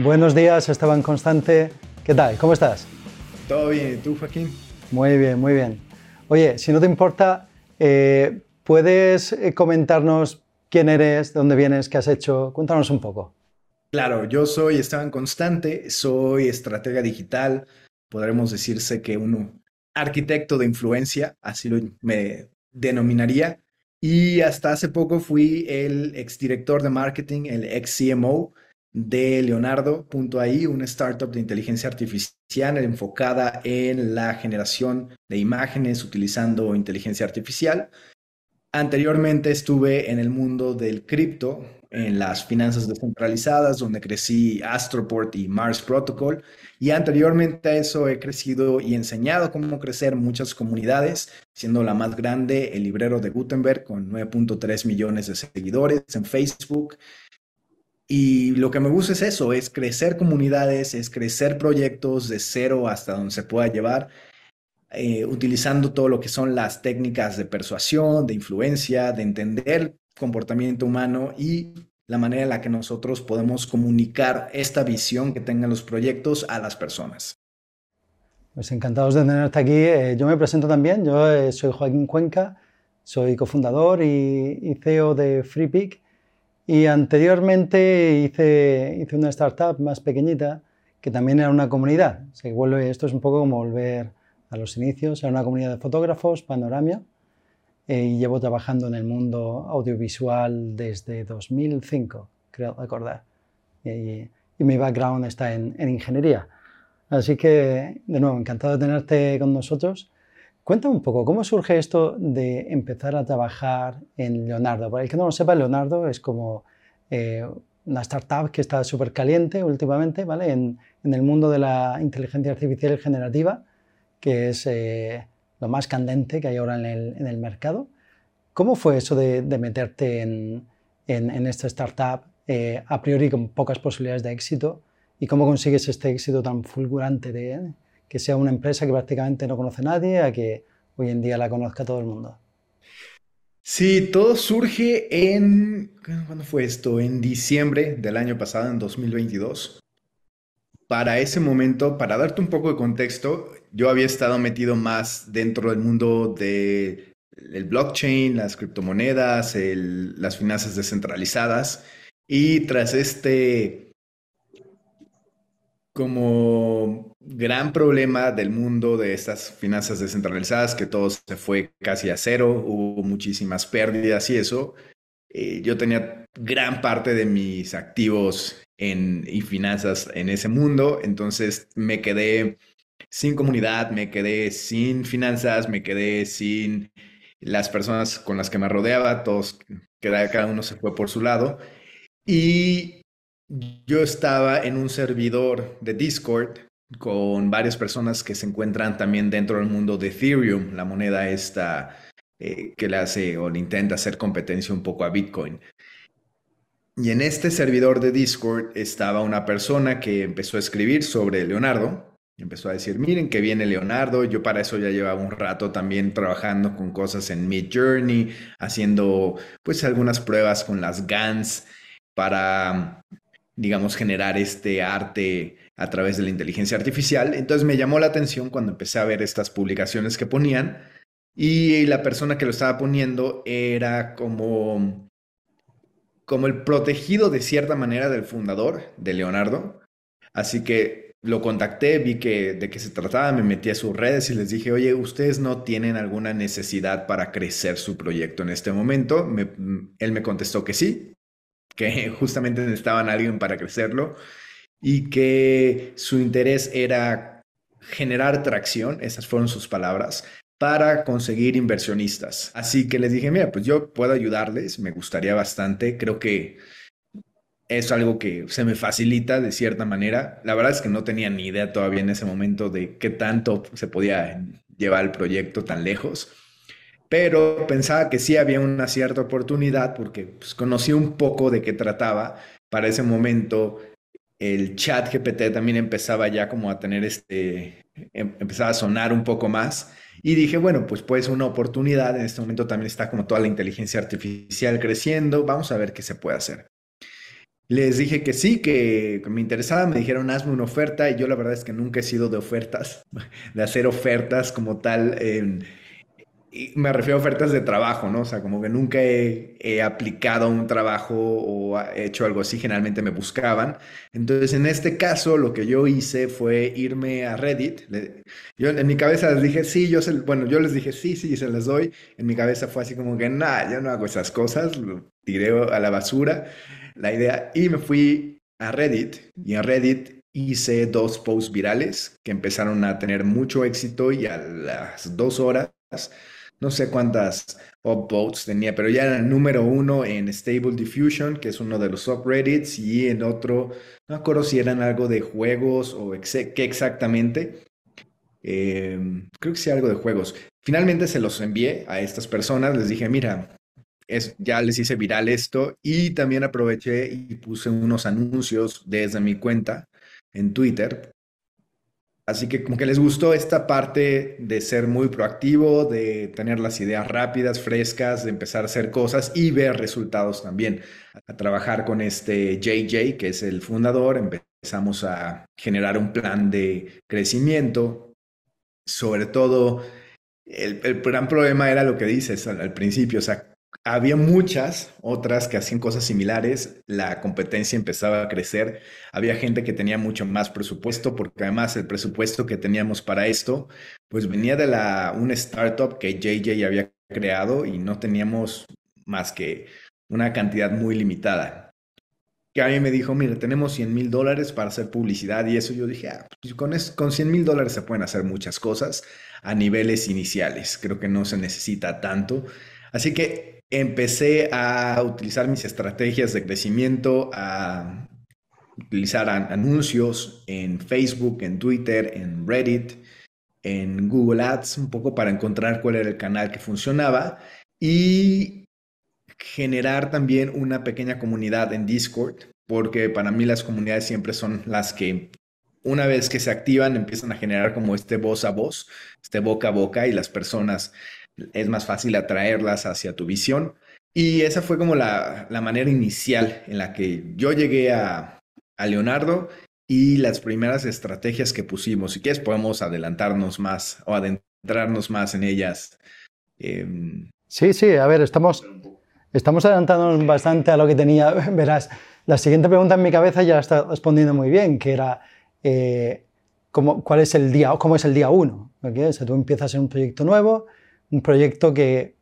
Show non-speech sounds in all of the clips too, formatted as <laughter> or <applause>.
Buenos días, Esteban Constante. ¿Qué tal? ¿Cómo estás? Todo bien, ¿y tú, Joaquín? Muy bien, muy bien. Oye, si no te importa, eh, ¿puedes eh, comentarnos quién eres, de dónde vienes, qué has hecho? Cuéntanos un poco. Claro, yo soy Esteban Constante, soy estratega digital, podremos decirse que un arquitecto de influencia, así lo me denominaría. Y hasta hace poco fui el exdirector de marketing, el ex CMO de Leonardo.ai, una startup de inteligencia artificial enfocada en la generación de imágenes utilizando inteligencia artificial. Anteriormente estuve en el mundo del cripto, en las finanzas descentralizadas, donde crecí Astroport y Mars Protocol. Y anteriormente a eso he crecido y enseñado cómo crecer muchas comunidades, siendo la más grande el librero de Gutenberg con 9.3 millones de seguidores en Facebook. Y lo que me gusta es eso, es crecer comunidades, es crecer proyectos de cero hasta donde se pueda llevar, eh, utilizando todo lo que son las técnicas de persuasión, de influencia, de entender comportamiento humano y la manera en la que nosotros podemos comunicar esta visión que tengan los proyectos a las personas. Pues encantados de tenerte aquí. Eh, yo me presento también, yo eh, soy Joaquín Cuenca, soy cofundador y, y CEO de FreePick y anteriormente hice, hice una startup más pequeñita que también era una comunidad. Se vuelve, esto es un poco como volver a los inicios. Era una comunidad de fotógrafos, Panoramia, eh, y llevo trabajando en el mundo audiovisual desde 2005, creo recordar. Y, mi background está en, en, ingeniería. Así que, de nuevo, encantado de tenerte con nosotros. Cuéntame un poco, ¿cómo surge esto de empezar a trabajar en Leonardo? Para el que no lo sepa, Leonardo es como eh, una startup que está súper caliente últimamente, ¿vale? En, el mundo de la inteligencia artificial generativa, que es eh, lo más candente que hay ahora en el, mercado. ¿Cómo fue eso de, meterte en, en, esta startup eh, a priori con pocas posibilidades de éxito? ¿Y cómo consigues este éxito tan fulgurante de, que sea una empresa que prácticamente no conoce nadie a que hoy en día la conozca todo el mundo. Sí, todo surge en, ¿cuándo fue esto? En diciembre del año pasado, en 2022. Para ese momento, para darte un poco de contexto, yo había estado metido más dentro del mundo del blockchain, las criptomonedas, las finanzas descentralizadas. Y tras este como gran problema del mundo de estas finanzas descentralizadas, que todo se fue casi a cero, hubo muchísimas pérdidas y eso. Eh, yo tenía gran parte de mis activos en, y finanzas en ese mundo, entonces me quedé sin comunidad, me quedé sin finanzas, me quedé sin las personas con las que me rodeaba, todos, cada uno se fue por su lado. Y yo estaba en un servidor de Discord con varias personas que se encuentran también dentro del mundo de Ethereum, la moneda esta eh, que le hace o le intenta hacer competencia un poco a Bitcoin. Y en este servidor de Discord estaba una persona que empezó a escribir sobre Leonardo. Empezó a decir, miren que viene Leonardo. Yo para eso ya llevaba un rato también trabajando con cosas en Mid Journey, haciendo pues algunas pruebas con las GANs para digamos, generar este arte a través de la inteligencia artificial. Entonces me llamó la atención cuando empecé a ver estas publicaciones que ponían y la persona que lo estaba poniendo era como, como el protegido de cierta manera del fundador de Leonardo. Así que lo contacté, vi que de qué se trataba, me metí a sus redes y les dije, oye, ustedes no tienen alguna necesidad para crecer su proyecto en este momento. él me contestó que sí, que <laughs> justamente necesitaban a alguien para crecerlo y que su interés era generar tracción, esas fueron sus palabras, para conseguir inversionistas. Así que les dije, mira, pues yo puedo ayudarles, me gustaría bastante, creo que es algo que se me facilita de cierta manera. La verdad es que no tenía ni idea todavía en ese momento de qué tanto se podía llevar el proyecto tan lejos pero pensaba que sí había una cierta oportunidad porque pues, conocí un poco de qué trataba. Para ese momento el chat GPT también empezaba ya como a tener este, em, empezaba a sonar un poco más. Y dije, bueno, pues puede ser una oportunidad. En este momento también está como toda la inteligencia artificial creciendo. Vamos a ver qué se puede hacer. Les dije que sí, que me interesaba, me dijeron hazme una oferta y yo la verdad es que nunca he sido de ofertas, <laughs> de hacer ofertas como tal. Y me refiero a ofertas de trabajo, ¿no? O sea, como que nunca he, aplicado un trabajo o hecho algo así, generalmente me buscaban. Entonces, en este caso, lo que yo hice fue irme a Reddit. Yo en mi cabeza les dije, sí, yo se, bueno, yo les dije, sí, sí, se las doy. En mi cabeza fue así como que, nada, yo no hago esas cosas, lo tiré a la basura la idea y me fui a Reddit y en Reddit hice dos posts virales que empezaron a tener mucho éxito y a las dos horas, no sé cuántas upvotes tenía, pero ya era el número uno en Stable Diffusion, que es uno de los subreddits, y en otro, no acuerdo si eran algo de juegos o qué exactamente. Em, creo que sí, algo de juegos. Finalmente se los envié a estas personas, les dije, mira, ya les hice viral esto y también aproveché y puse unos anuncios desde mi cuenta en Twitter. Así que como que les gustó esta parte de ser muy proactivo, de tener las ideas rápidas, frescas, de empezar a hacer cosas y ver resultados también. A trabajar con este JJ, que es el fundador, empezamos a generar un plan de crecimiento, sobre todo el, gran problema era lo que dices al, al, principio, o sea, había muchas otras que hacían cosas similares, la competencia empezaba a crecer, había gente que tenía mucho más presupuesto, porque además el presupuesto que teníamos para esto, pues venía de la, una startup que JJ había creado y no teníamos más que una cantidad muy limitada. Que a mí me dijo, mira, tenemos 100 mil dólares para hacer publicidad y eso yo dije, ah, pues con, con 100 mil dólares se pueden hacer muchas cosas a niveles iniciales, creo que no se necesita tanto. Así que empecé a utilizar mis estrategias de crecimiento, a utilizar anuncios en Facebook, en Twitter, en Reddit, en Google Ads, un poco para encontrar cuál era el canal que funcionaba y generar también una pequeña comunidad en Discord, porque para mí las comunidades siempre son las que una vez que se activan empiezan a generar como este voz a voz, este boca a boca y las personas es más fácil atraerlas hacia tu visión. Y esa fue como la, manera inicial en la que yo llegué a, Leonardo y las primeras estrategias que pusimos. Si quieres, podemos adelantarnos más o adentrarnos más en ellas. Em, sí, sí, a ver, estamos, estamos adelantándonos bastante a lo que tenía. <laughs> Verás, la siguiente pregunta en mi cabeza ya la está respondiendo muy bien, que era eh, ¿cómo, cuál es el día, cómo es el día uno. O sea, tú empiezas en un proyecto nuevo, un proyecto que,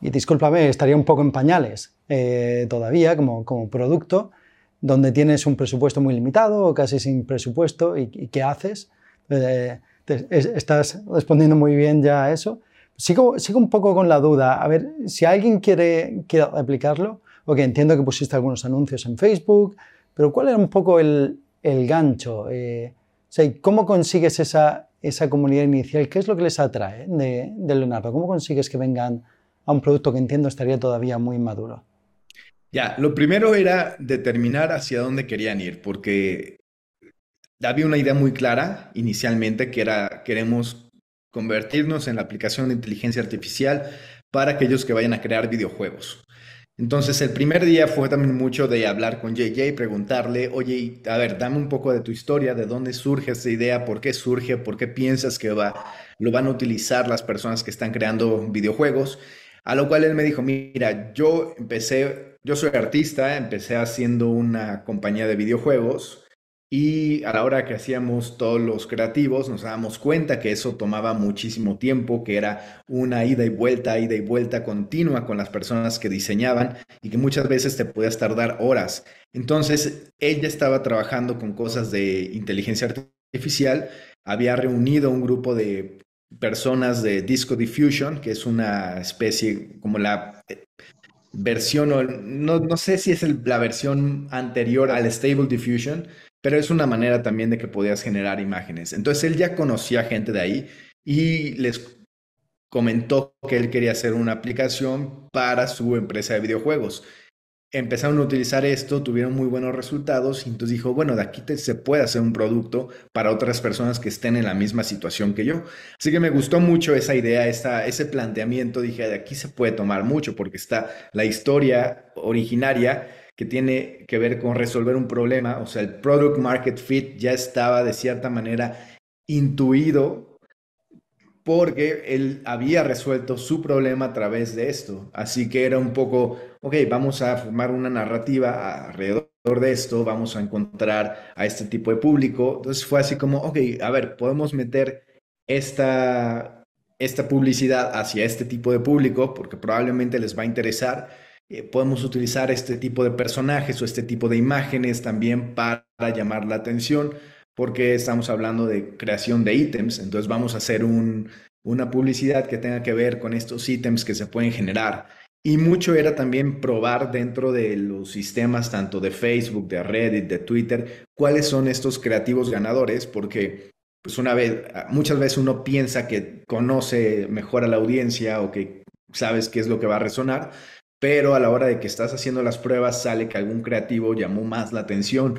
y discúlpame, estaría un poco en pañales eh, todavía como, como producto, donde tienes un presupuesto muy limitado o casi sin presupuesto y, qué haces. Eh, estás respondiendo muy bien ya a eso. Sigo, sigo un poco con la duda. A ver, si alguien quiere, quiere aplicarlo, o que entiendo que pusiste algunos anuncios en Facebook, pero ¿cuál era un poco el, el gancho? Eh, ¿Cómo consigues esa, esa comunidad inicial? ¿Qué es lo que les atrae de, Leonardo? ¿Cómo consigues que vengan a un producto que entiendo estaría todavía muy maduro? Ya, lo primero era determinar hacia dónde querían ir, porque había una idea muy clara inicialmente que era queremos convertirnos en la aplicación de inteligencia artificial para aquellos que vayan a crear videojuegos. Entonces, el primer día fue también mucho de hablar con JJ, preguntarle, oye, a ver, dame un poco de tu historia, de dónde surge esta idea, por qué surge, por qué piensas que va, lo van a utilizar las personas que están creando videojuegos. A lo cual él me dijo, mira, yo empecé, yo soy artista, empecé haciendo una compañía de videojuegos y a la hora que hacíamos todos los creativos, nos dábamos cuenta que eso tomaba muchísimo tiempo, que era una ida y vuelta, ida y vuelta continua con las personas que diseñaban y que muchas veces te podías tardar horas. Entonces, ella estaba trabajando con cosas de inteligencia artificial, había reunido un grupo de personas de Disco Diffusion, que es una especie como la eh, versión, no, no sé si es la versión anterior al Stable Diffusion, pero es una manera también de que podías generar imágenes. Entonces él ya conocía gente de ahí y les comentó que él quería hacer una aplicación para su empresa de videojuegos. Empezaron a utilizar esto, tuvieron muy buenos resultados y entonces dijo, bueno, de aquí se puede hacer un producto para otras personas que estén en la misma situación que yo. Así que me gustó mucho esa idea, ese planteamiento. Dije, de aquí se puede tomar mucho porque está la historia originaria que tiene que ver con resolver un problema, o sea, el product market fit ya estaba de cierta manera intuido porque él había resuelto su problema a través de esto. Así que era un poco, ok, vamos a formar una narrativa alrededor de esto, vamos a encontrar a este tipo de público. Entonces fue así como, ok, a ver, podemos meter esta, esta publicidad hacia este tipo de público porque probablemente les va a interesar. Eh, podemos utilizar este tipo de personajes o este tipo de imágenes también para llamar la atención porque estamos hablando de creación de ítems, entonces vamos a hacer un, una publicidad que tenga que ver con estos ítems que se pueden generar. Y mucho era también probar dentro de los sistemas tanto de Facebook, de Reddit, de Twitter, cuáles son estos creativos ganadores, porque pues una vez, muchas veces uno piensa que conoce mejor a la audiencia o que sabes qué es lo que va a resonar, pero a la hora de que estás haciendo las pruebas sale que algún creativo llamó más la atención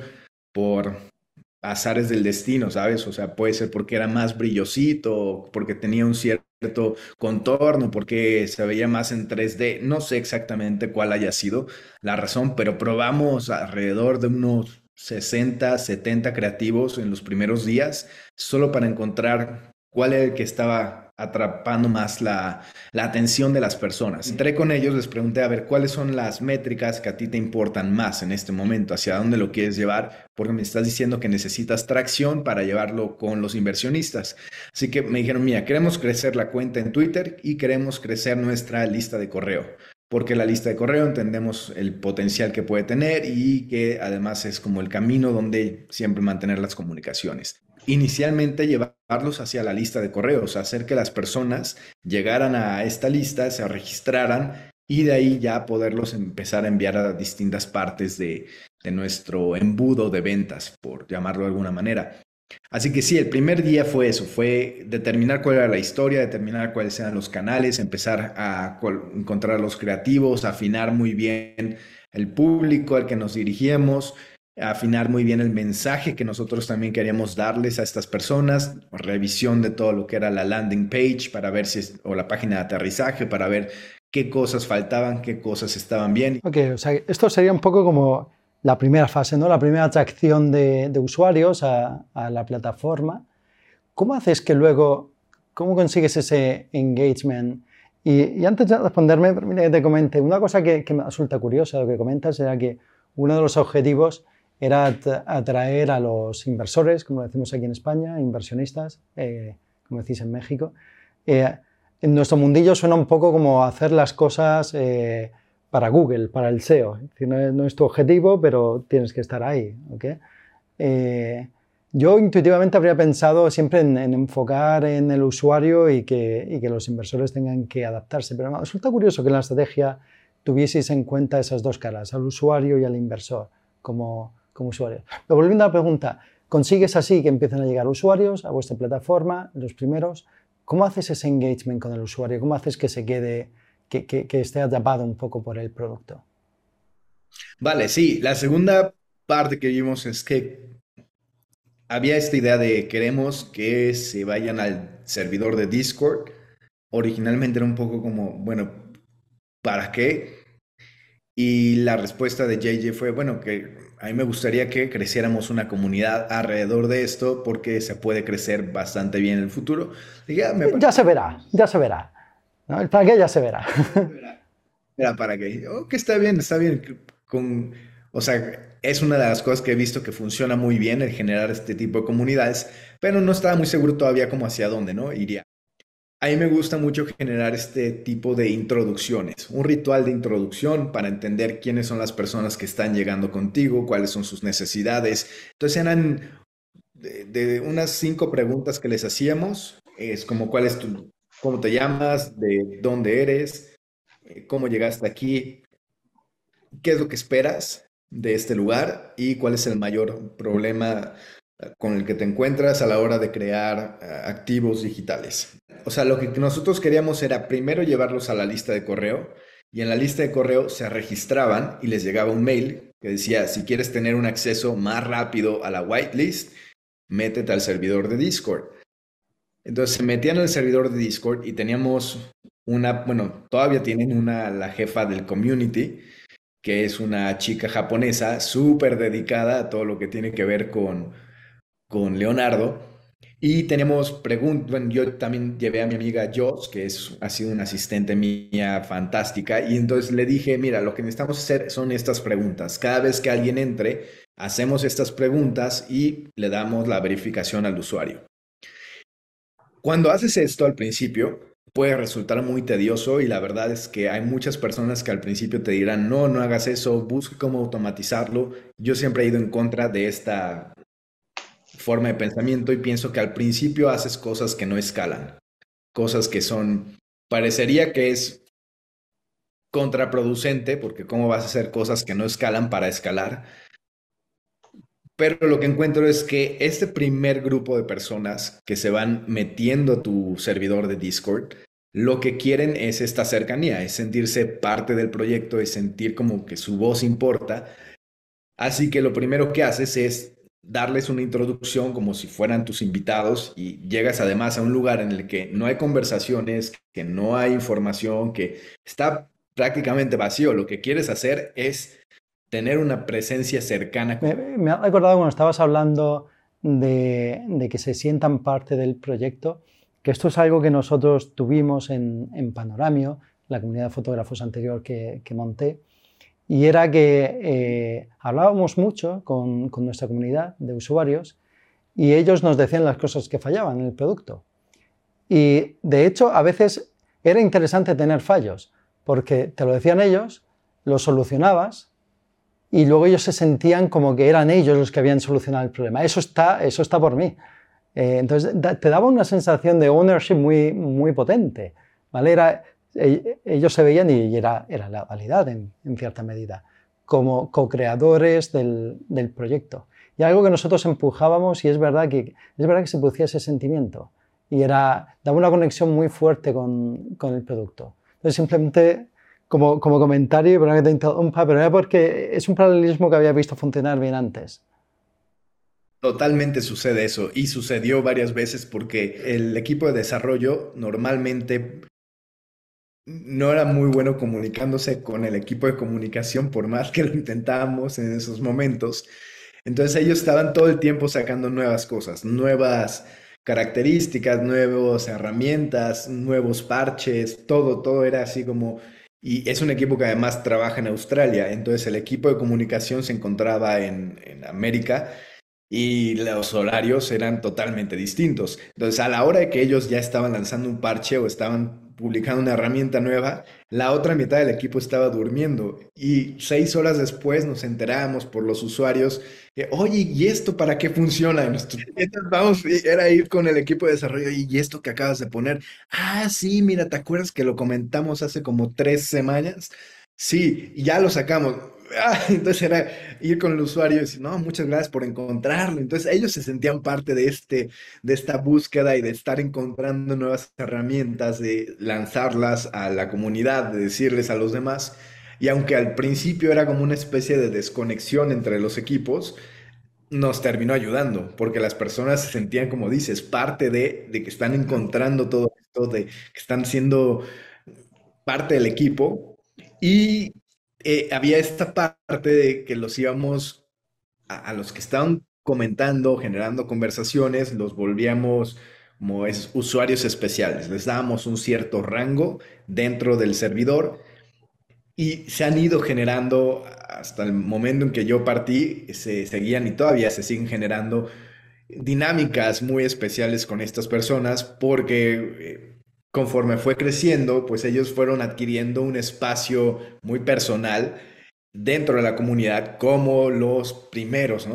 por azares del destino, ¿sabes? O sea, puede ser porque era más brillosito, porque tenía un cierto contorno, porque se veía más en 3D. No sé exactamente cuál haya sido la razón, pero probamos alrededor de unos 60, 70 creativos en los primeros días, solo para encontrar cuál era el que estaba atrapando más la, atención de las personas. Entré con ellos, les pregunté a ver cuáles son las métricas que a ti te importan más en este momento, hacia dónde lo quieres llevar, porque me estás diciendo que necesitas tracción para llevarlo con los inversionistas. Así que me dijeron, mira, queremos crecer la cuenta en Twitter y queremos crecer nuestra lista de correo porque la lista de correo entendemos el potencial que puede tener y que además es como el camino donde siempre mantener las comunicaciones. Inicialmente llevarlos hacia la lista de correos, hacer que las personas llegaran a esta lista, se registraran y de ahí ya poderlos empezar a enviar a distintas partes de, nuestro embudo de ventas, por llamarlo de alguna manera. Así que sí, el primer día fue eso, fue determinar cuál era la historia, determinar cuáles eran los canales, empezar a encontrar los creativos, afinar muy bien el público al que nos dirigíamos, afinar muy bien el mensaje que nosotros también queríamos darles a estas personas, revisión de todo lo que era la landing page para ver si es, o la página de aterrizaje para ver qué cosas faltaban, qué cosas estaban bien. Ok, o sea, esto sería un poco como la primera fase, ¿no? la primera atracción de, usuarios a, la plataforma. ¿Cómo haces que luego, cómo consigues ese engagement? Y, antes de responderme, permíteme que te comente, una cosa que, me resulta curiosa, lo que comentas, era que uno de los objetivos era atraer a los inversores, como decimos aquí en España, inversionistas, eh, como decís en México. Eh, en nuestro mundillo suena un poco como hacer las cosas... Eh, para Google, para el SEO. no, es, tu objetivo, pero tienes que estar ahí. Eh, yo intuitivamente habría pensado siempre en, enfocar en el usuario y que, que, los inversores tengan que adaptarse, pero me resulta curioso que en la estrategia tuvieseis en cuenta esas dos caras, al usuario y al inversor como, como usuario. Pero volviendo a la pregunta, ¿consigues así que empiecen a llegar usuarios a vuestra plataforma, los primeros? ¿Cómo haces ese engagement con el usuario? ¿Cómo haces que se quede que, esté atrapado un poco por el producto. Vale, sí. La segunda parte que vimos es que había esta idea de queremos que se vayan al servidor de Discord. Originalmente era un poco como, bueno, ¿para qué? Y la respuesta de JJ fue, bueno, que a mí me gustaría que creciéramos una comunidad alrededor de esto porque se puede crecer bastante bien en el futuro. ya se verá, ya se verá. El para qué ya se verá. <laughs> Era para qué. Oh, que está bien, está bien. Con, o sea, es una de las cosas que he visto que funciona muy bien el generar este tipo de comunidades, pero no estaba muy seguro todavía como hacia dónde, ¿no? Iría. A mí me gusta mucho generar este tipo de introducciones, un ritual de introducción para entender quiénes son las personas que están llegando contigo, cuáles son sus necesidades. Entonces eran de, de unas cinco preguntas que les hacíamos, es como cuál es tu, cómo te llamas, de dónde eres, eh, cómo llegaste aquí, qué es lo que esperas de este lugar y cuál es el mayor problema eh, con el que te encuentras a la hora de crear eh, activos digitales. O sea, lo que nosotros queríamos era primero llevarlos a la lista de correo y en la lista de correo se registraban y les llegaba un mail que decía, si quieres tener un acceso más rápido a la whitelist, métete al servidor de Discord. Entonces se metían el servidor de Discord y teníamos una, bueno, todavía tienen una, la jefa del community, que es una chica japonesa súper dedicada a todo lo que tiene que ver con, con Leonardo. Y tenemos preguntas, bueno, yo también llevé a mi amiga Joss, que es, ha sido una asistente mía fantástica, y entonces le dije, mira, lo que necesitamos hacer son estas preguntas. Cada vez que alguien entre, hacemos estas preguntas y le damos la verificación al usuario. Cuando haces esto al principio, puede resultar muy tedioso y la verdad es que hay muchas personas que al principio te dirán, no, no hagas eso, busca cómo automatizarlo. Yo siempre he ido en contra de esta forma de pensamiento y pienso que al principio haces cosas que no escalan, cosas que son, parecería que es contraproducente, porque cómo vas a hacer cosas que no escalan para escalar. Pero lo que encuentro es que este primer grupo de personas que se van metiendo a tu servidor de Discord, lo que quieren es esta cercanía, es sentirse parte del proyecto, es sentir como que su voz importa. Así que lo primero que haces es darles una introducción como si fueran tus invitados y llegas además a un lugar en el que no hay conversaciones, que no hay información, que está prácticamente vacío. Lo que quieres hacer es tener una presencia cercana. Me, ha recordado cuando estabas hablando de, que se sientan parte del proyecto, que esto es algo que nosotros tuvimos en, Panoramio, la comunidad de fotógrafos anterior que monté, y era que eh, hablábamos mucho con, con, nuestra comunidad de usuarios y ellos nos decían las cosas que fallaban en el producto. Y de hecho, a veces era interesante tener fallos, porque te lo decían ellos, lo solucionabas y luego ellos se sentían como que eran ellos los que habían solucionado el problema. Eso está, eso está por mí. Eh, entonces, te daba una sensación de ownership muy, muy potente. ¿vale? Era, ellos se veían y era, era la validad en, en cierta medida, como co-creadores del, del, proyecto. Y algo que nosotros empujábamos y es verdad que, es verdad que se producía ese sentimiento y era, daba una conexión muy fuerte con, con el producto. Entonces simplemente como, como comentario, pero que te interrumpa, pero era porque es un paralelismo que había visto funcionar bien antes. Totalmente sucede eso y sucedió varias veces porque el equipo de desarrollo normalmente no era muy bueno comunicándose con el equipo de comunicación, por más que lo intentábamos en esos momentos. Entonces ellos estaban todo el tiempo sacando nuevas cosas, nuevas características, nuevas herramientas, nuevos parches, todo, todo era así como... Y es un equipo que además trabaja en Australia, entonces el equipo de comunicación se encontraba en, en América y los horarios eran totalmente distintos. Entonces, a la hora de que ellos ya estaban lanzando un parche o estaban publicando una herramienta nueva, la otra mitad del equipo estaba durmiendo y seis horas después nos enteramos por los usuarios que, oye, ¿y esto para qué funciona? Vamos, era ir con el equipo de desarrollo y esto que acabas de poner, ah, sí, mira, ¿te acuerdas que lo comentamos hace como tres semanas? Sí, ya lo sacamos. Ah, <laughs> entonces era ir con el usuario y decir, no, muchas gracias por encontrarlo. Entonces ellos se sentían parte de, este, de esta búsqueda y de estar encontrando nuevas herramientas, de lanzarlas a la comunidad, de decirles a los demás. Y aunque al principio era como una especie de desconexión entre los equipos, nos terminó ayudando, porque las personas se sentían, como dices, parte de, de que están encontrando todo esto, de que están siendo parte del equipo. Y eh, había esta parte de que los íbamos a, los que estaban comentando, generando conversaciones, los volvíamos como usuarios especiales. Les dábamos un cierto rango dentro del servidor y se han ido generando hasta el momento en que yo partí, se seguían y todavía se siguen generando dinámicas muy especiales con estas personas porque eh, conforme fue creciendo, pues ellos fueron adquiriendo un espacio muy personal dentro de la comunidad como los primeros,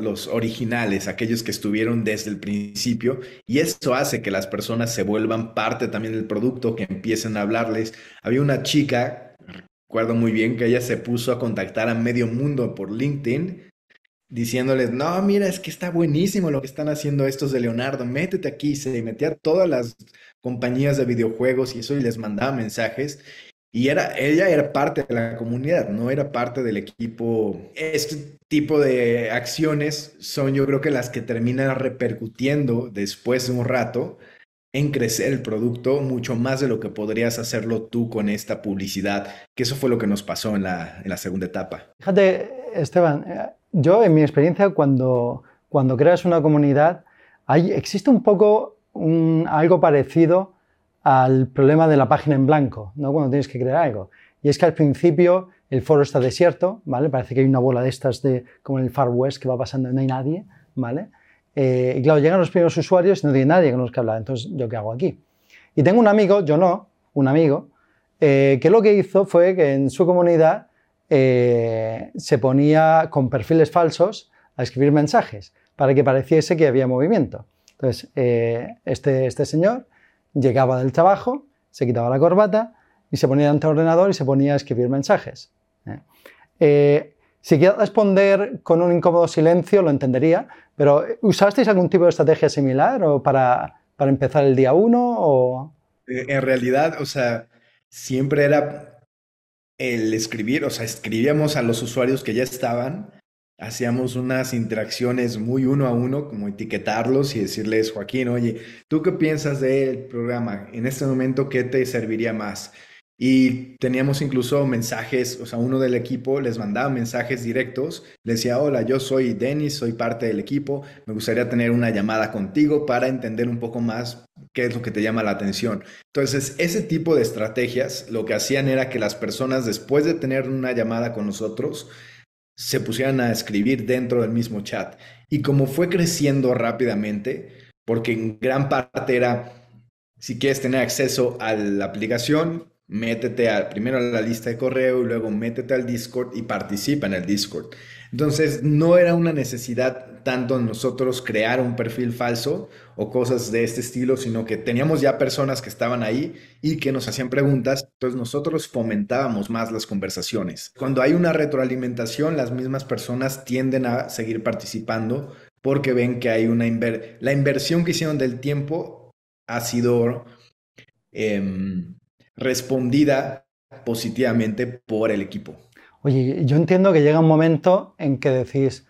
los originales, aquellos que estuvieron desde el principio, y eso hace que las personas se vuelvan parte también del producto, que empiecen a hablarles. Había una chica, recuerdo muy bien, que ella se puso a contactar a medio mundo por LinkedIn diciéndoles, no, mira, es que está buenísimo lo que están haciendo estos de Leonardo, métete aquí, se metía a todas las compañías de videojuegos y eso y les mandaba mensajes. Y era, ella era parte de la comunidad, no era parte del equipo. Este tipo de acciones son yo creo que las que terminan repercutiendo después de un rato en crecer el producto mucho más de lo que podrías hacerlo tú con esta publicidad, que eso fue lo que nos pasó en la, en la segunda etapa. Fíjate, Esteban, eh, yo en mi experiencia cuando, cuando creas una comunidad, hay, existe un poco algo parecido al problema de la página en blanco, ¿no? cuando tienes que crear algo. Y es que al principio el foro está desierto, ¿vale? Parece que hay una bola de estas de, como en el Far West que va pasando y no hay nadie, ¿vale? Eh, y claro, llegan los primeros usuarios y no tiene nadie con los que hablar. Entonces, ¿yo qué hago aquí? Y tengo un amigo, yo no, un amigo, eh, que lo que hizo fue que en su comunidad eh, se ponía con perfiles falsos a escribir mensajes para que pareciese que había movimiento. Entonces, este, este señor llegaba del trabajo, se quitaba la corbata y se ponía ante el ordenador y se ponía a escribir mensajes. Si quieres responder con un incómodo silencio, lo entendería, pero ¿usasteis algún tipo de estrategia similar o para, para empezar el día uno? O... Eh, en realidad, o sea, siempre era el escribir, o sea, escribíamos a los usuarios que ya estaban, hacíamos unas interacciones muy uno a uno, como etiquetarlos y decirles, Joaquín, oye, ¿tú qué piensas del programa? En este momento, ¿qué te serviría más? Y teníamos incluso mensajes, o sea, uno del equipo les mandaba mensajes directos, decía, hola, yo soy Denis, soy parte del equipo, me gustaría tener una llamada contigo para entender un poco más qué es lo que te llama la atención. Entonces, ese tipo de estrategias lo que hacían era que las personas, después de tener una llamada con nosotros, se pusieran a escribir dentro del mismo chat. Y como fue creciendo rápidamente, porque en gran parte era, si quieres tener acceso a la aplicación, métete primero a la lista de correo y luego métete al Discord y participa en el Discord. Entonces, no era una necesidad tanto nosotros crear un perfil falso o cosas de este estilo, sino que teníamos ya personas que estaban ahí y que nos hacían preguntas, entonces nosotros fomentábamos más las conversaciones. Cuando hay una retroalimentación, las mismas personas tienden a seguir participando porque ven que hay una inver la inversión que hicieron del tiempo ha sido em, respondida positivamente por el equipo. Oye, yo entiendo que llega un momento en que decís,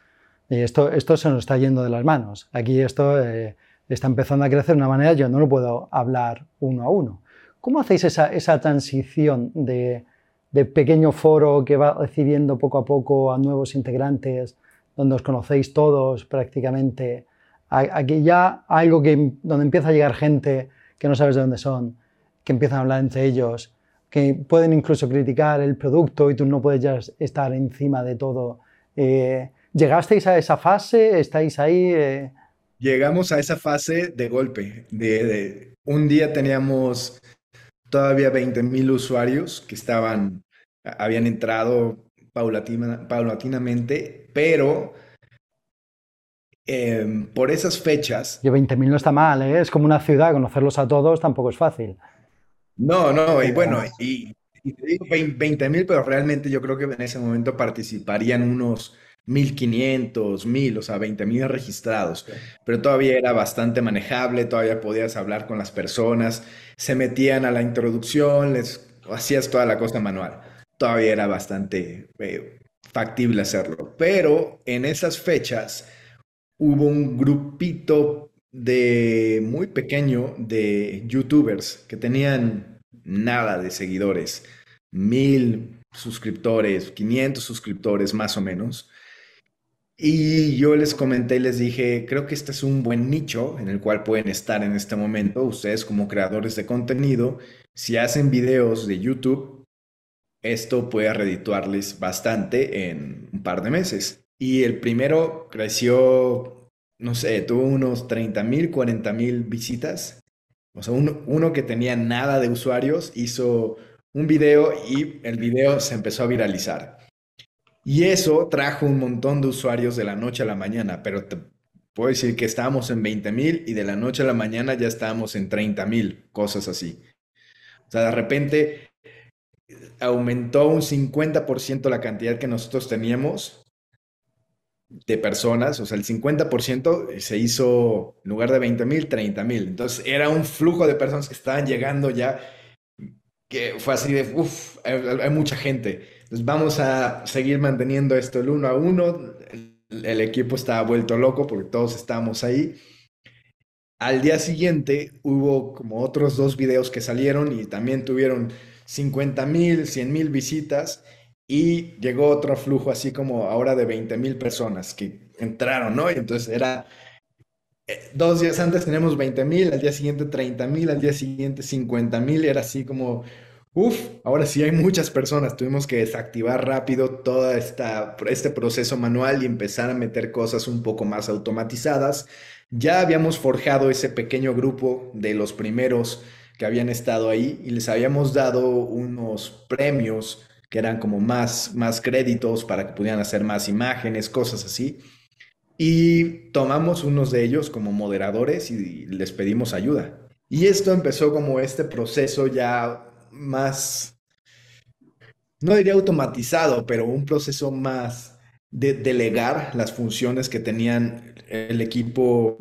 esto, esto se nos está yendo de las manos, aquí esto eh, está empezando a crecer de una manera, yo no lo puedo hablar uno a uno. ¿Cómo hacéis esa, esa transición de, de, pequeño foro que va recibiendo poco a poco a nuevos integrantes, donde os conocéis todos prácticamente, aquí ya algo que, donde empieza a llegar gente que no sabes de dónde son, que empiezan a hablar entre ellos, que pueden incluso criticar el producto y tú no puedes ya estar encima de todo. Eh, ¿Llegasteis a esa fase? ¿Estáis ahí? Eh, Llegamos a esa fase de golpe. De, un día teníamos todavía 20.000 usuarios que estaban, habían entrado paulatinamente, pero em, por esas fechas... Y 20.000 no está mal, ¿eh? es como una ciudad, conocerlos a todos tampoco es fácil. No, no, y bueno, y, te digo 20 mil, pero realmente yo creo que en ese momento participarían unos 1500, 1000, o sea, 20 mil registrados, pero todavía era bastante manejable, todavía podías hablar con las personas, se metían a la introducción, les hacías toda la cosa manual, todavía era bastante eh, factible hacerlo, pero en esas fechas hubo un grupito de muy pequeño de youtubers que tenían nada de seguidores, mil suscriptores, 500 suscriptores más o menos. Y yo les comenté y les dije, creo que este es un buen nicho en el cual pueden estar en este momento ustedes como creadores de contenido. Si hacen videos de YouTube, esto puede redituarles bastante en un par de meses. Y el primero creció no sé, tuvo unos 30 mil, 40 mil visitas. O sea, uno, que tenía nada de usuarios hizo un video y el video se empezó a viralizar. Y eso trajo un montón de usuarios de la noche a la mañana, pero te puedo decir que estábamos en 20 mil y de la noche a la mañana ya estábamos en 30 mil, cosas así. O sea, de repente aumentó un 50% la cantidad que nosotros teníamos de personas, o sea, el 50% se hizo, en lugar de 20 mil, 30 mil. Entonces era un flujo de personas que estaban llegando ya, que fue así de, uff, hay, mucha gente. Entonces vamos a seguir manteniendo esto el uno a uno. El, equipo estaba vuelto loco porque todos estábamos ahí. Al día siguiente hubo como otros dos videos que salieron y también tuvieron 50 mil, 100 mil visitas y llegó otro flujo así como ahora de 20 mil personas que entraron, ¿no? Y entonces era, eh, dos días antes tenemos 20 mil, al día siguiente 30 mil, al día siguiente 50 mil, era así como, uff, ahora sí hay muchas personas, tuvimos que desactivar rápido todo este proceso manual y empezar a meter cosas un poco más automatizadas. Ya habíamos forjado ese pequeño grupo de los primeros que habían estado ahí y les habíamos dado unos premios que eran como más, más créditos para que pudieran hacer más imágenes, cosas así. Y tomamos unos de ellos como moderadores y les pedimos ayuda. Y esto empezó como este proceso ya más, no diría automatizado, pero un proceso más de delegar las funciones que tenían el equipo,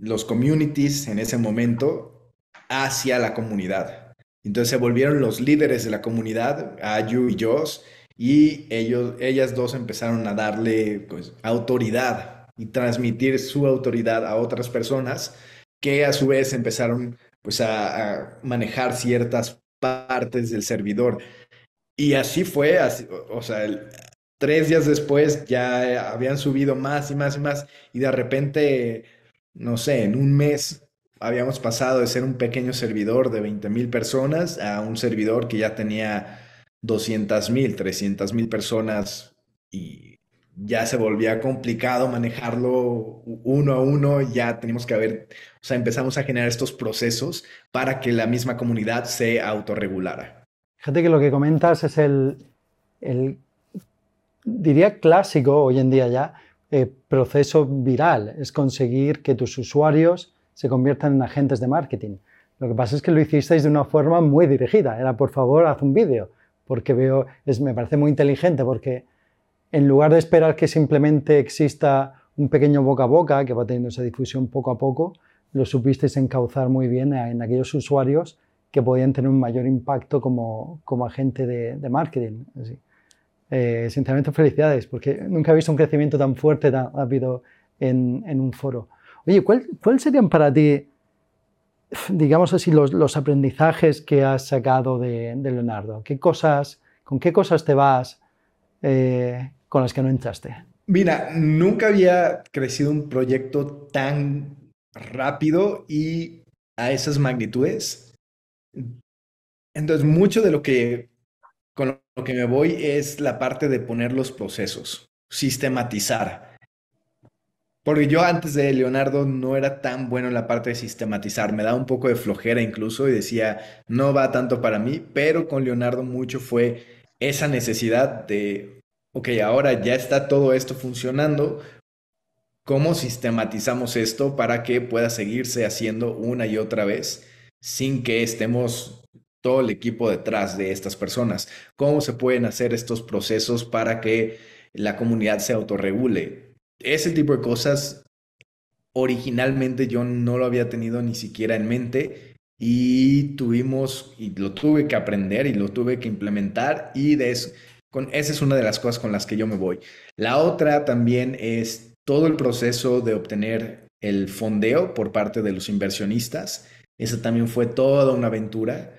los communities en ese momento hacia la comunidad. Entonces se volvieron los líderes de la comunidad, Ayu y Joss, y ellos, ellas dos empezaron a darle pues, autoridad y transmitir su autoridad a otras personas que a su vez empezaron pues a, manejar ciertas partes del servidor. Y así fue, o sea, tres días después ya habían subido más y más y más y de repente, no sé, en un mes habíamos pasado de ser un pequeño servidor de 20 mil personas a un servidor que ya tenía 200 mil, 300 mil personas y ya se volvía complicado manejarlo uno a uno, ya teníamos que haber, o sea, empezamos a generar estos procesos para que la misma comunidad se autorregulara. Fíjate que lo que comentas es el, el diría clásico hoy en día ya, eh, proceso viral, es conseguir que tus usuarios se conviertan en agentes de marketing. Lo que pasa es que lo hicisteis de una forma muy dirigida. Era, por favor, haz un vídeo, porque veo, es, me parece muy inteligente, porque en lugar de esperar que simplemente exista un pequeño boca a boca que va teniendo esa difusión poco a poco, lo supisteis encauzar muy bien en aquellos usuarios que podían tener un mayor impacto como, como agente de, de marketing. Así. Eh, sinceramente, felicidades, porque nunca he visto un crecimiento tan fuerte, tan rápido en, en un foro. Oye, ¿cuáles cuál serían para ti, digamos así, los, aprendizajes que has sacado de, Leonardo? ¿Qué cosas, ¿Con qué cosas te vas eh, con las que no entraste? Mira, nunca había crecido un proyecto tan rápido y a esas magnitudes. Entonces, mucho de lo que con lo que me voy es la parte de poner los procesos, sistematizar. Porque yo antes de Leonardo no era tan bueno en la parte de sistematizar, me daba un poco de flojera incluso y decía, no va tanto para mí, pero con Leonardo mucho fue esa necesidad de, ok, ahora ya está todo esto funcionando, ¿cómo sistematizamos esto para que pueda seguirse haciendo una y otra vez sin que estemos todo el equipo detrás de estas personas? ¿Cómo se pueden hacer estos procesos para que la comunidad se autorregule? ese tipo de cosas originalmente yo no lo había tenido ni siquiera en mente y tuvimos y lo tuve que aprender y lo tuve que implementar y de eso, esa es una de las cosas con las que yo me voy. La otra también es todo el proceso de obtener el fondeo por parte de los inversionistas. Esa también fue toda una aventura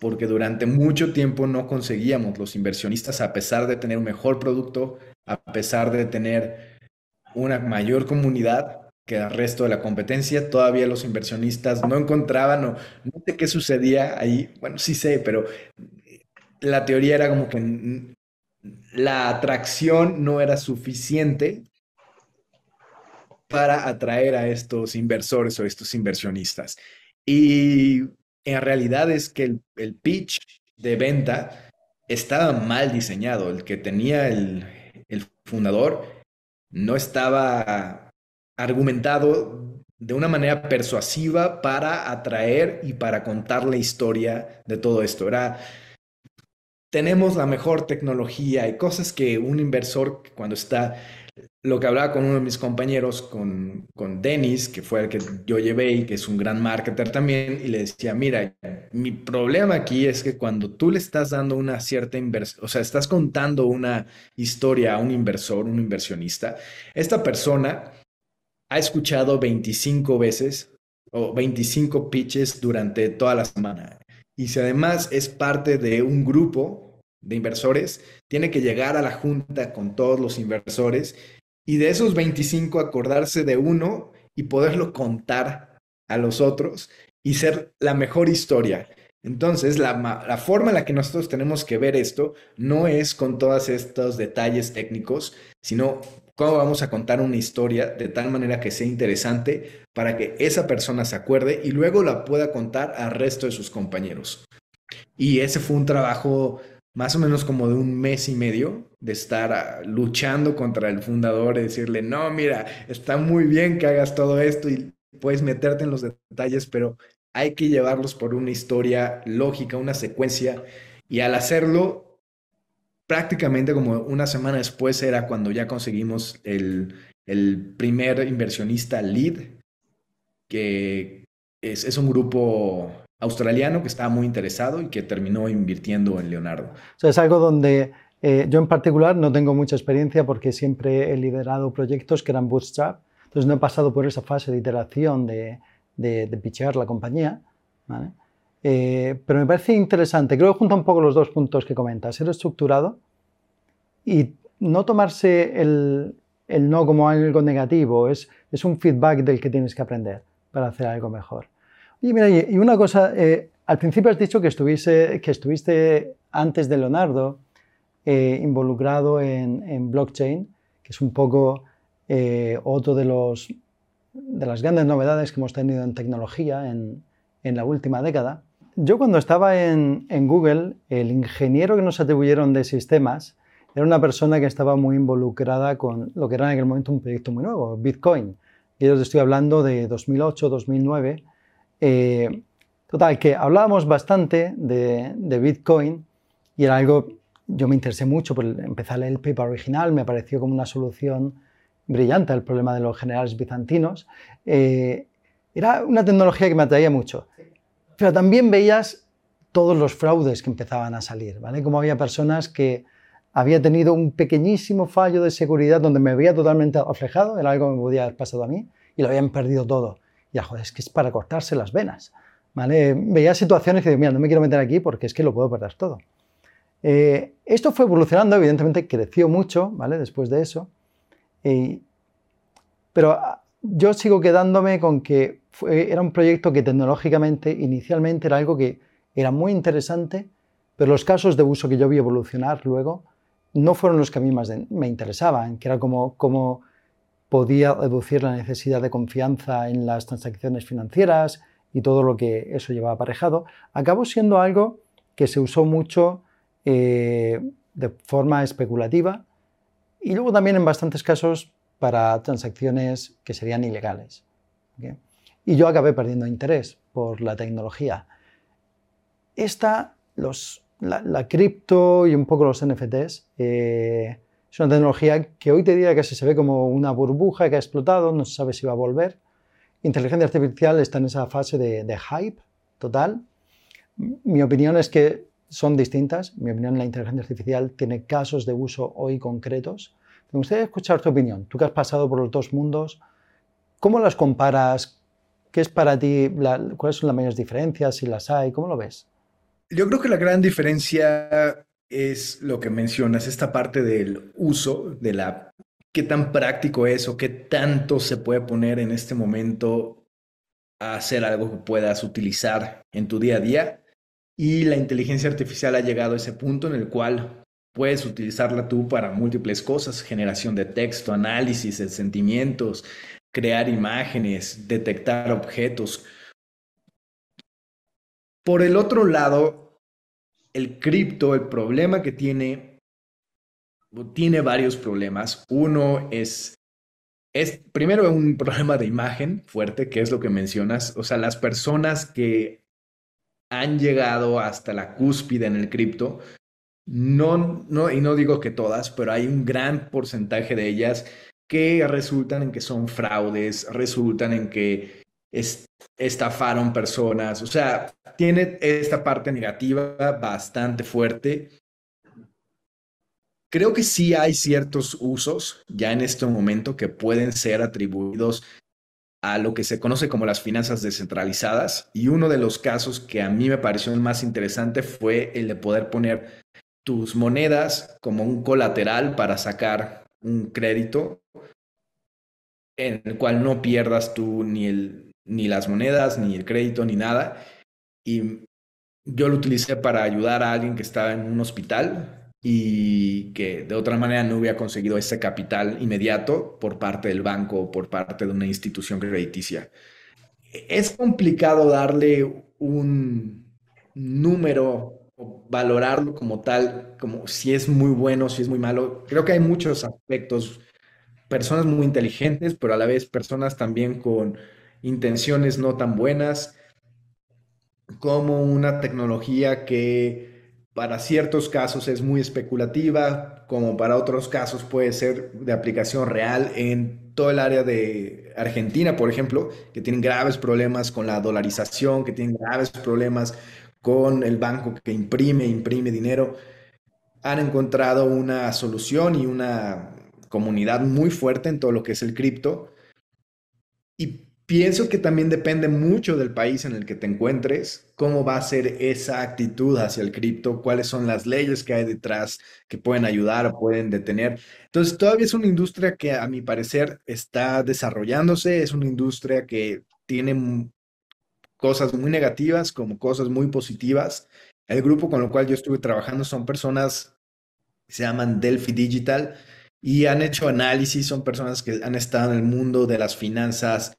porque durante mucho tiempo no conseguíamos los inversionistas a pesar de tener un mejor producto, a pesar de tener una mayor comunidad que el resto de la competencia. Todavía los inversionistas no encontraban o no sé qué sucedía ahí. Bueno, sí sé, pero la teoría era como que la atracción no era suficiente para atraer a estos inversores o estos inversionistas. Y en realidad es que el, pitch de venta estaba mal diseñado. El que tenía el, el fundador no estaba argumentado de una manera persuasiva para atraer y para contar la historia de todo esto. Era, tenemos la mejor tecnología y cosas que un inversor cuando está lo que hablaba con uno de mis compañeros, con, con Dennis, que fue el que yo llevé y que es un gran marketer también, y le decía, mira, mi problema aquí es que cuando tú le estás dando una cierta inversión, o sea, estás contando una historia a un inversor, un inversionista, esta persona ha escuchado 25 veces o 25 pitches durante toda la semana. Y si además es parte de un grupo de inversores, tiene que llegar a la junta con todos los inversores y de esos 25 acordarse de uno y poderlo contar a los otros y ser la mejor historia. Entonces, la, la, forma en la que nosotros tenemos que ver esto no es con todos estos detalles técnicos, sino cómo vamos a contar una historia de tal manera que sea interesante para que esa persona se acuerde y luego la pueda contar al resto de sus compañeros. Y ese fue un trabajo más o menos como de un mes y medio de estar ah, luchando contra el fundador y decirle, no, mira, está muy bien que hagas todo esto y puedes meterte en los detalles, pero hay que llevarlos por una historia lógica, una secuencia, y al hacerlo prácticamente como una semana después era cuando ya conseguimos el, primer inversionista lead, que es, un grupo australiano que estaba muy interesado y que terminó invirtiendo en Leonardo. O sea, es algo donde eh, yo en particular no tengo mucha experiencia porque siempre he liderado proyectos que eran bootstrap, entonces no he pasado por esa fase de iteración de, de, de la compañía, ¿vale? Eh, pero me parece interesante, creo que junta un poco los dos puntos que comentas, ser estructurado y no tomarse el, no como algo negativo, es, es, un feedback del que tienes que aprender para hacer algo mejor. Y mira, y una cosa, eh, al principio has dicho que, estuviese, que estuviste antes de Leonardo eh, involucrado en, blockchain, que es un poco otro de, los, de las grandes novedades que hemos tenido en tecnología en, en la última década. Yo cuando estaba en, Google, el ingeniero que nos atribuyeron de sistemas era una persona que estaba muy involucrada con lo que era en aquel momento un proyecto muy nuevo, Bitcoin. Y yo estoy hablando de 2008, 2009. Eh, total, que hablábamos bastante de, Bitcoin y era algo, yo me interesé mucho, por leer el paper original, me pareció como una solución brillante al problema de los generales bizantinos. Eh, era una tecnología que me atraía mucho. Pero también veías todos los fraudes que empezaban a salir, ¿vale? Como había personas que había tenido un pequeñísimo fallo de seguridad donde me veía totalmente reflejado, era algo que me podía haber pasado a mí, y lo habían perdido todo. Y joder, es que es para cortarse las venas, ¿vale? Veía situaciones que mira, no me quiero meter aquí porque es que lo puedo perder todo. Eh, esto fue evolucionando, evidentemente creció mucho, ¿vale? Después de eso. pero yo sigo quedándome con que era un proyecto que tecnológicamente inicialmente era algo que era muy interesante, pero los casos de uso que yo vi evolucionar luego no fueron los que a mí más me interesaban, que era como cómo podía reducir la necesidad de confianza en las transacciones financieras y todo lo que eso llevaba aparejado, acabó siendo algo que se usó mucho eh, de forma especulativa y luego también en bastantes casos para transacciones que serían ilegales. Y yo acabé perdiendo interés por la tecnología. Esta, los, la, cripto y un poco los NFTs, eh, es una tecnología que hoy te diría que se ve como una burbuja que ha explotado, no se sabe si va a volver. Inteligencia artificial está en esa fase de, de hype total. Mi opinión es que son distintas. Mi opinión, la inteligencia artificial tiene casos de uso hoy concretos me gustaría escuchar tu opinión. Tú que has pasado por los dos mundos, ¿cómo las comparas? ¿Qué es para ti? ¿Cuáles son las mayores diferencias? Si las hay, ¿cómo lo ves? Yo creo que la gran diferencia es lo que mencionas, esta parte del uso, de la qué tan práctico es o qué tanto se puede poner en este momento a hacer algo que puedas utilizar en tu día a día. Y la inteligencia artificial ha llegado a ese punto en el cual Puedes utilizarla tú para múltiples cosas, generación de texto, análisis de sentimientos, crear imágenes, detectar objetos. Por el otro lado, el cripto, el problema que tiene, tiene varios problemas. Uno es, es primero un <laughs> problema de imagen fuerte, que es lo que mencionas. O sea, las personas que han llegado hasta la cúspide en el cripto no, no, y no digo que todas, pero hay un gran porcentaje de ellas que resultan en que son fraudes, resultan en que estafaron personas, o sea, tiene esta parte negativa bastante fuerte. Creo que sí hay ciertos usos ya en este momento que pueden ser atribuidos a lo que se conoce como las finanzas descentralizadas. Y uno de los casos que a mí me pareció el más interesante fue el de poder poner tus monedas como un colateral para sacar un crédito en el cual no pierdas tú ni, el, ni las monedas, ni el crédito, ni nada. Y yo lo utilicé para ayudar a alguien que estaba en un hospital y que de otra manera no hubiera conseguido ese capital inmediato por parte del banco o por parte de una institución crediticia. Es complicado darle un número valorarlo como tal, como si es muy bueno, si es muy malo. Creo que hay muchos aspectos, personas muy inteligentes, pero a la vez personas también con intenciones no tan buenas, como una tecnología que para ciertos casos es muy especulativa, como para otros casos puede ser de aplicación real en todo el área de Argentina, por ejemplo, que tienen graves problemas con la dolarización, que tienen graves problemas con el banco que imprime, imprime dinero, han encontrado una solución y una comunidad muy fuerte en todo lo que es el cripto. Y Pienso que también depende mucho del país en el que te encuentres, cómo va a ser esa actitud hacia el cripto, cuáles son las leyes que hay detrás que pueden ayudar o pueden detener. Entonces, todavía es una industria que a mi parecer está desarrollándose, es una industria que tiene cosas muy negativas como cosas muy positivas. El grupo con el cual yo estuve trabajando son personas se llaman Delphi Digital y han hecho análisis, son personas que han estado en el mundo de las finanzas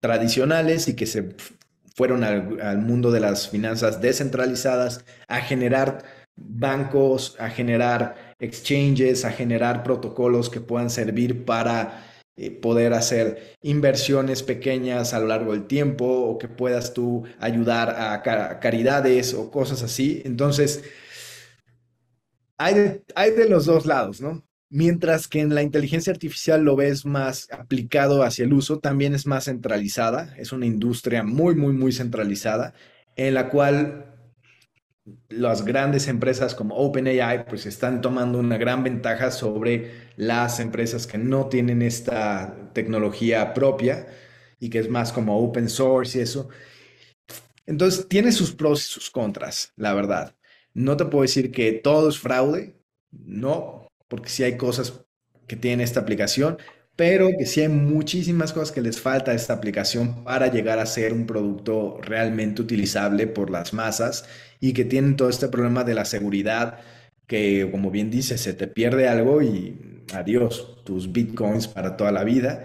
tradicionales y que se fueron al, mundo de las finanzas descentralizadas a generar bancos, a generar exchanges, a generar protocolos que puedan servir para eh, poder hacer inversiones pequeñas a lo largo del tiempo o que puedas tú ayudar a, caridades o cosas así. Entonces, hay hay de los dos lados, ¿no? Mientras que en la inteligencia artificial lo ves más aplicado hacia el uso, también es más centralizada, es una industria muy, muy, muy centralizada, en la cual las grandes empresas como OpenAI pues están tomando una gran ventaja sobre las empresas que no tienen esta tecnología propia y que es más como open source y eso. Entonces tiene sus pros y sus contras, la verdad. No te puedo decir que todo es fraude, no, porque sí hay cosas que tiene esta aplicación, pero que sí hay muchísimas cosas que les falta a esta aplicación para llegar a ser un producto realmente utilizable por las masas y que tienen todo este problema de la seguridad, que como bien dice, se te pierde algo y adiós, tus bitcoins para toda la vida,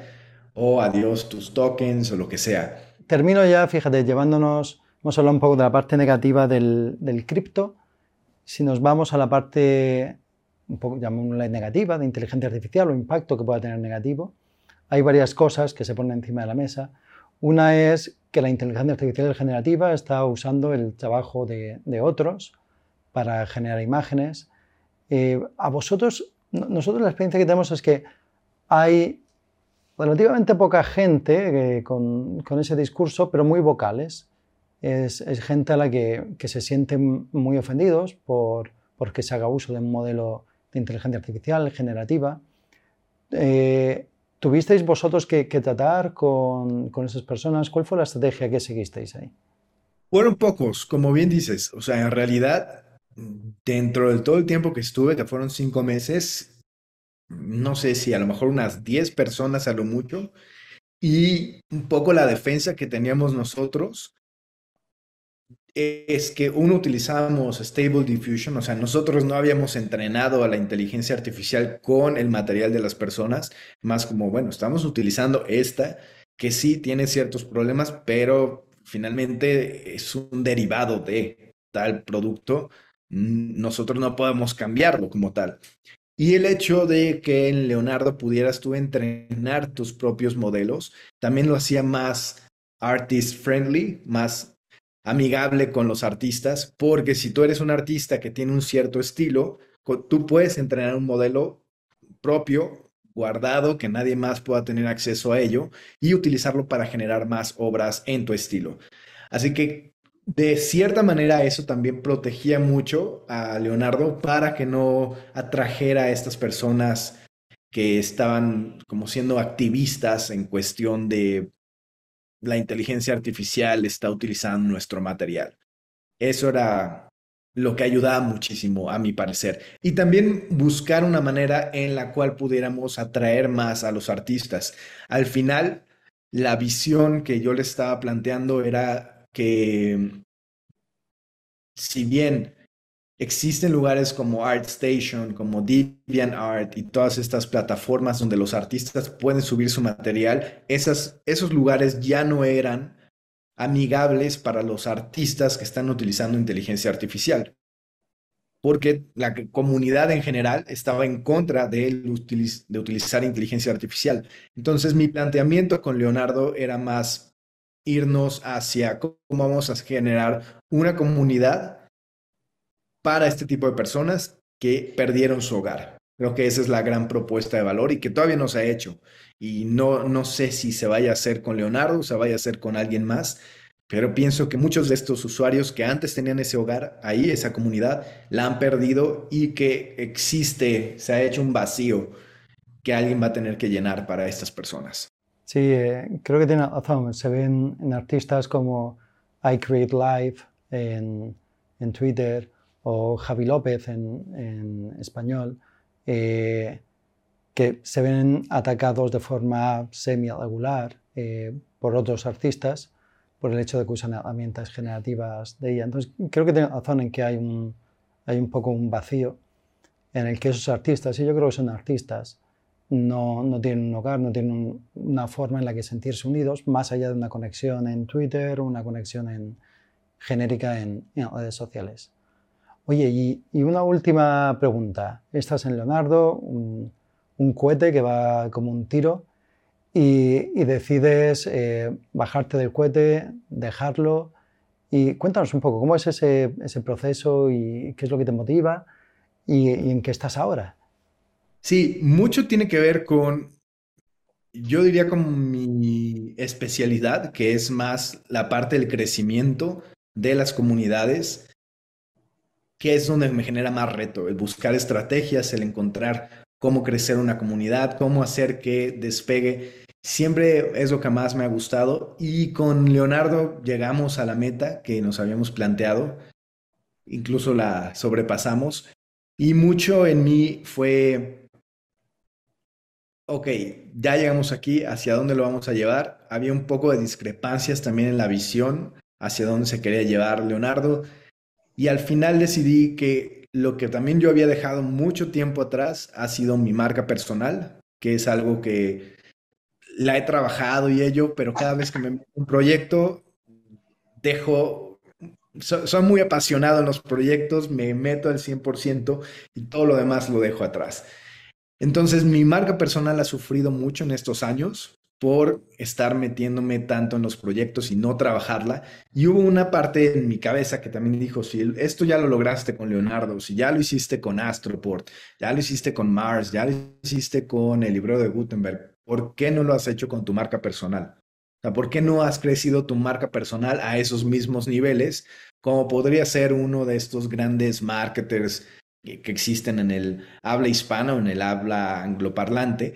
o adiós, tus tokens o lo que sea. Termino ya, fíjate, llevándonos, vamos a hablar un poco de la parte negativa del, del cripto. Si nos vamos a la parte un poco, llamémosla negativa, de inteligencia artificial o impacto que pueda tener negativo, hay varias cosas que se ponen encima de la mesa. Una es que la inteligencia artificial generativa está usando el trabajo de, otros para generar imágenes. Eh, a vosotros, nosotros la experiencia que tenemos es que hay relativamente poca gente eh, con, ese discurso, pero muy vocales. Es, gente a la que, se sienten muy ofendidos por porque se haga uso de un modelo de inteligencia artificial generativa. Eh, ¿Tuvisteis vosotros que, tratar con, esas personas? ¿Cuál fue la estrategia que seguisteis ahí? Fueron pocos, como bien dices. O sea, en realidad, dentro de todo el tiempo que estuve, que fueron cinco meses, no sé si a lo mejor unas 10 personas a lo mucho, y un poco la defensa que teníamos nosotros es que uno utilizábamos Stable Diffusion, o sea, nosotros no habíamos entrenado a la inteligencia artificial con el material de las personas, más como, bueno, estamos utilizando esta que sí tiene ciertos problemas, pero finalmente es un derivado de tal producto, nosotros no podemos cambiarlo como tal. Y el hecho de que en Leonardo pudieras tú entrenar tus propios modelos, también lo hacía más artist friendly, más amigable con los artistas, porque si tú eres un artista que tiene un cierto estilo, tú puedes entrenar un modelo propio, guardado, que nadie más pueda tener acceso a ello y utilizarlo para generar más obras en tu estilo. Así que de cierta manera eso también protegía mucho a Leonardo para que no atrajera a estas personas que estaban como siendo activistas en cuestión de la inteligencia artificial está utilizando nuestro material. Eso era lo que ayudaba muchísimo, a mi parecer. Y también buscar una manera en la cual pudiéramos atraer más a los artistas. Al final, la visión que yo le estaba planteando era que si bien existen lugares como ArtStation, como DeviantArt y todas estas plataformas donde los artistas pueden subir su material, esos lugares ya no eran amigables para los artistas que están utilizando inteligencia artificial. Porque la comunidad en general estaba en contra de, de utilizar inteligencia artificial. Entonces mi planteamiento con Leonardo era más irnos hacia cómo vamos a generar una comunidad para este tipo de personas que perdieron su hogar. Creo que esa es la gran propuesta de valor y que todavía no se ha hecho. Y no, no sé si se vaya a hacer con Leonardo, se vaya a hacer con alguien más, pero pienso que muchos de estos usuarios que antes tenían ese hogar ahí, esa comunidad, la han perdido y que existe, se ha hecho un vacío que alguien va a tener que llenar para estas personas. Sí, eh, creo que tiene razón. Se ven en artistas como I Create Live en, en Twitter o Javi López en, español, eh, que se ven atacados de forma semi-regular eh, por otros artistas por el hecho de que usan herramientas generativas de ella. Entonces, creo que tiene razón en que hay un, hay un poco un vacío en el que esos artistas, y yo creo que son artistas, no, no tienen un hogar, no tienen una forma en la que sentirse unidos, más allá de una conexión en Twitter, una conexión en, genérica en redes sociales. Oye, y, una última pregunta. Estás en Leonardo, un, cohete que va como un tiro, y, decides eh, bajarte del cohete, dejarlo. Y cuéntanos un poco, ¿cómo es ese, proceso y qué es lo que te motiva y, y en qué estás ahora? Sí, mucho tiene que ver con, yo diría con mi especialidad, que es más la parte del crecimiento de las comunidades que es donde me genera más reto, el buscar estrategias, el encontrar cómo crecer una comunidad, cómo hacer que despegue. Siempre es lo que más me ha gustado y con Leonardo llegamos a la meta que nos habíamos planteado, incluso la sobrepasamos y mucho en mí fue, ok, ya llegamos aquí, ¿hacia dónde lo vamos a llevar? Había un poco de discrepancias también en la visión, hacia dónde se quería llevar Leonardo y al final decidí que lo que también yo había dejado mucho tiempo atrás ha sido mi marca personal, que es algo que la he trabajado y ello, pero cada vez que me meto un proyecto, dejo, soy muy apasionado en los proyectos, me meto al 100% y todo lo demás lo dejo atrás. Entonces mi marca personal ha sufrido mucho en estos años por estar metiéndome tanto en los proyectos y no trabajarla. Y hubo una parte en mi cabeza que también dijo, si esto ya lo lograste con Leonardo, si ya lo hiciste con Astroport, ya lo hiciste con Mars, ya lo hiciste con el libro de Gutenberg, ¿por qué no lo has hecho con tu marca personal? O sea, ¿por qué no has crecido tu marca personal a esos mismos niveles como podría ser uno de estos grandes marketers que existen en el habla hispana o en el habla angloparlante,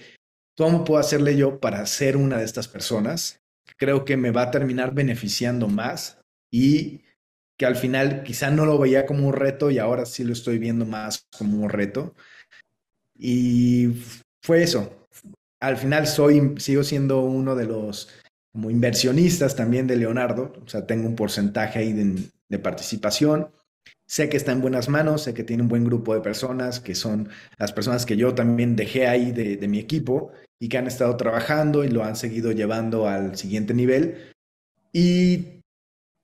¿Cómo puedo hacerle yo para ser una de estas personas? Creo que me va a terminar beneficiando más y que al final quizá no lo veía como un reto y ahora sí lo estoy viendo más como un reto. Y fue eso. Al final soy, sigo siendo uno de los como inversionistas también de Leonardo, o sea, tengo un porcentaje ahí de, de participación Sé que está en buenas manos, sé que tiene un buen grupo de personas, que son las personas que yo también dejé ahí de, mi equipo y que han estado trabajando y lo han seguido llevando al siguiente nivel. Y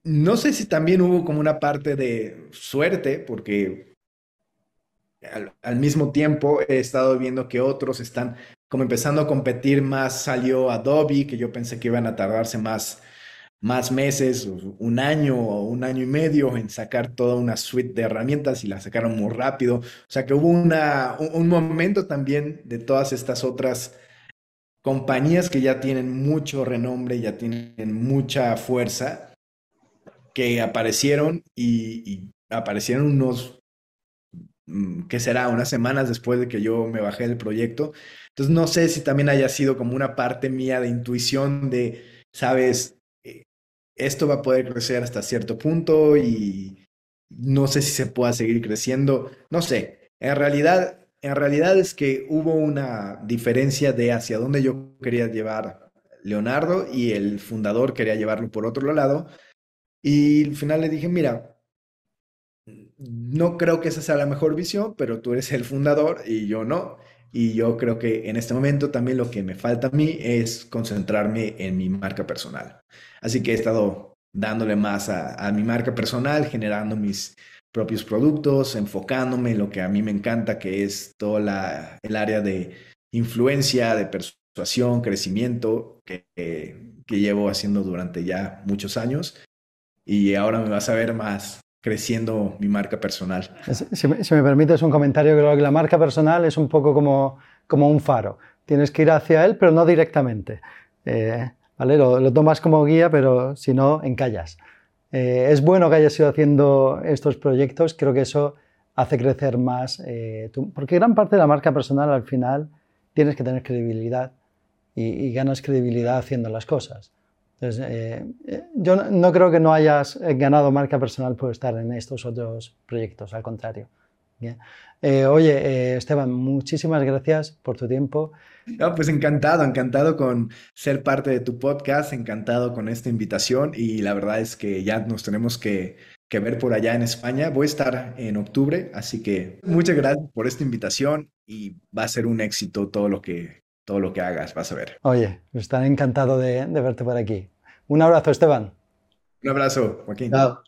no sé si también hubo como una parte de suerte, porque al, mismo tiempo he estado viendo que otros están como empezando a competir más. Salió Adobe, que yo pensé que iban a tardarse más más meses, un año o un año y medio en sacar toda una suite de herramientas y la sacaron muy rápido. O sea que hubo una, un momento también de todas estas otras compañías que ya tienen mucho renombre, ya tienen mucha fuerza, que aparecieron y, aparecieron unos mm, que será unas semanas después de que yo me bajé del proyecto. Entonces no sé si también haya sido como una parte mía de intuición de, sabes, esto va a poder crecer hasta cierto punto y no sé si se pueda seguir creciendo, no sé. En realidad, en realidad es que hubo una diferencia de hacia dónde yo quería llevar Leonardo y el fundador quería llevarlo por otro lado. Y al final le dije, mira, no creo que esa sea la mejor visión, pero tú eres el fundador y yo no. Y yo creo que en este momento también lo que me falta a mí es concentrarme en mi marca personal. Así que he estado dándole más a, mi marca personal, generando mis propios productos, enfocándome en lo que a mí me encanta, que es todo la, el área de influencia, de persuasión, crecimiento, que, que llevo haciendo durante ya muchos años. Y ahora me vas a ver más creciendo mi marca personal. Si, me, si me permites un comentario, creo que la marca personal es un poco como, como un faro. Tienes que ir hacia él, pero no directamente. Eh, ¿vale? Lo, tomas como guía, pero si no, encallas. Eh, es bueno que hayas ido haciendo estos proyectos, creo que eso hace crecer más, eh, porque gran parte de la marca personal al final tienes que tener credibilidad y, y ganas credibilidad haciendo las cosas. Entonces, eh, eh, yo no, creo que no hayas eh, ganado marca personal por estar en estos otros proyectos, al contrario. oye, Esteban, muchísimas gracias por tu tiempo. No, pues encantado, encantado con ser parte de tu podcast, encantado con esta invitación y la verdad es que ya nos tenemos que, que ver por allá en España. Voy a estar en octubre, así que muchas gracias por esta invitación y va a ser un éxito todo lo que, todo lo que hagas, vas a ver. Oye, estaré encantado de, de verte por aquí. Un abrazo, Esteban. Un abrazo, Joaquín. Chao.